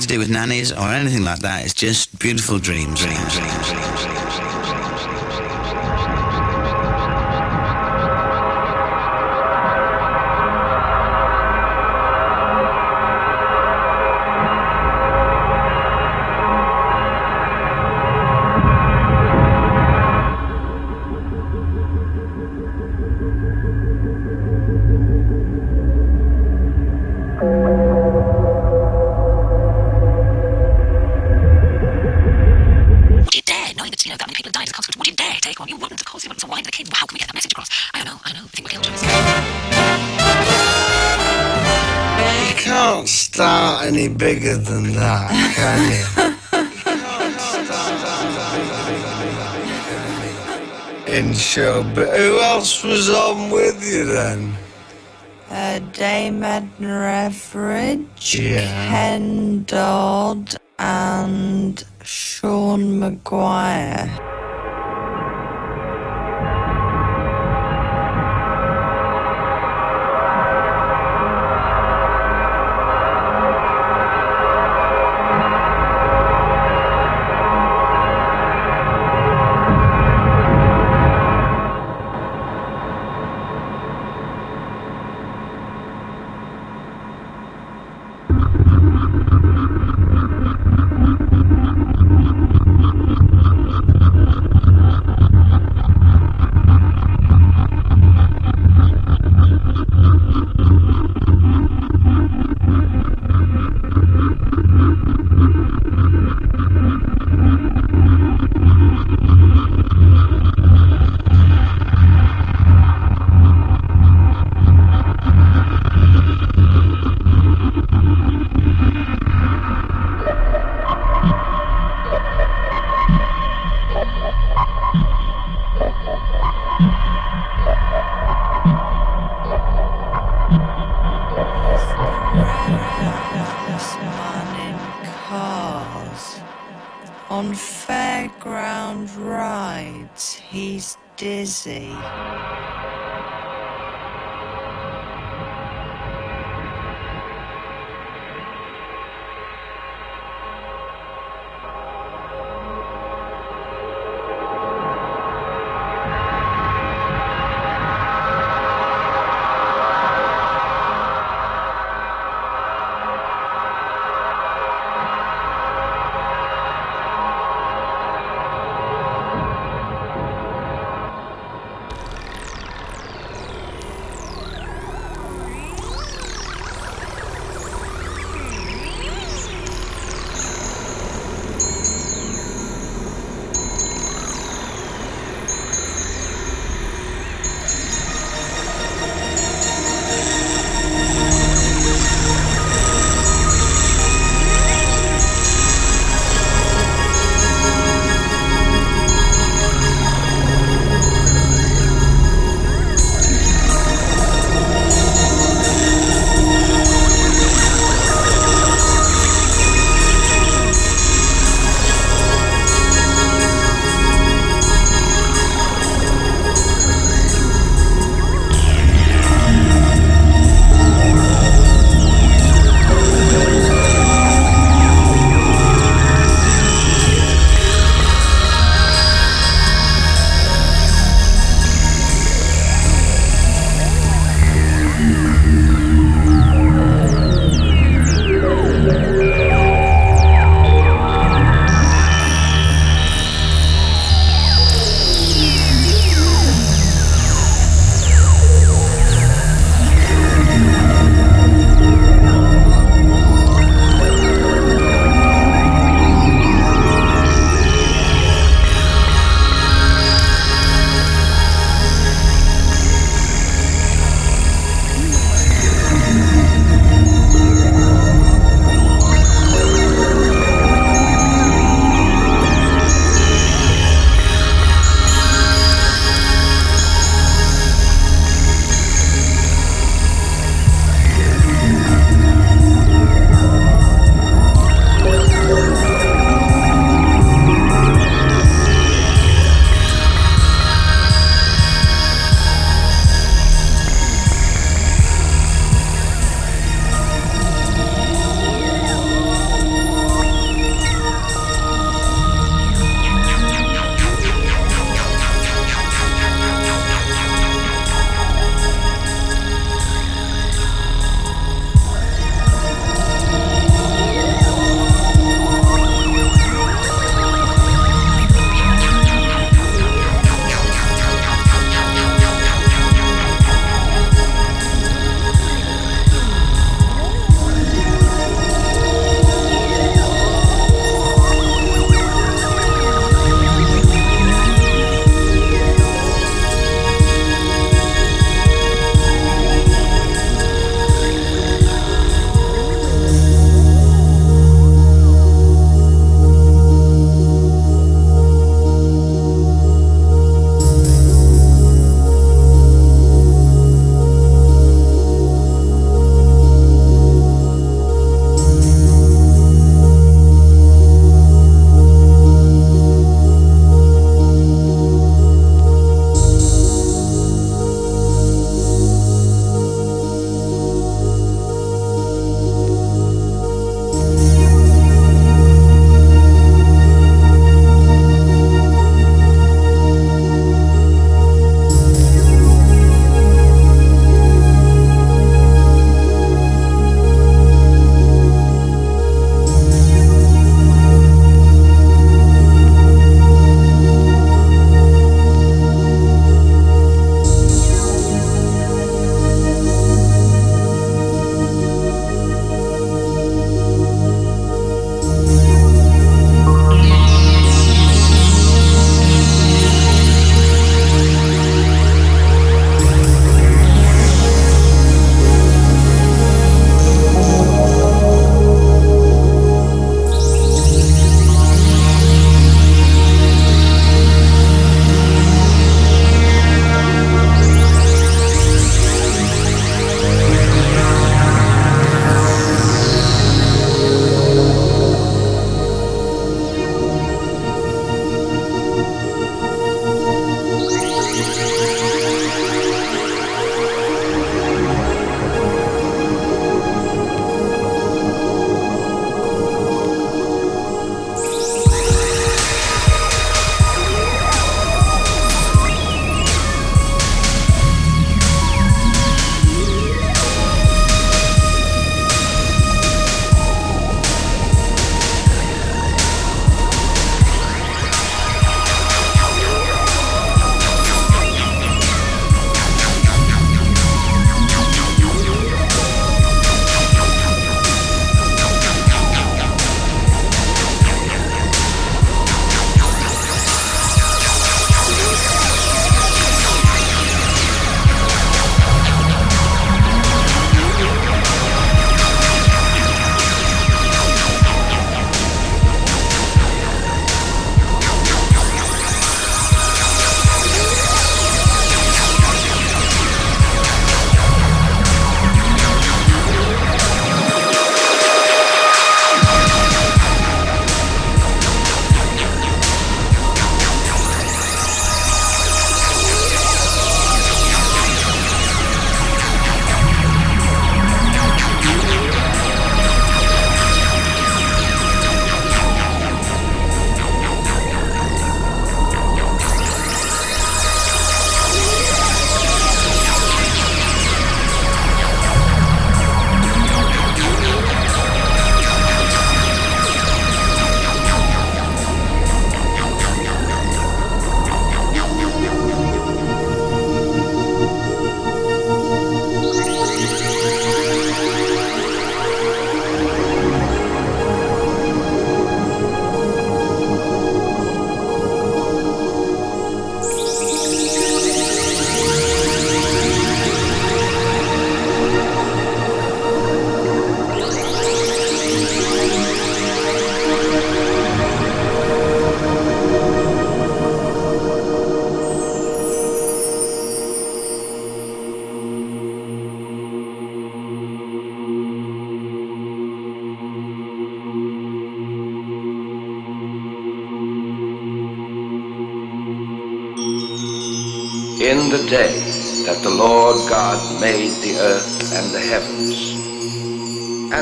to do with nannies or anything like that. It's just beautiful dreams. dreams, dreams, dreams.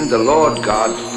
The Lord God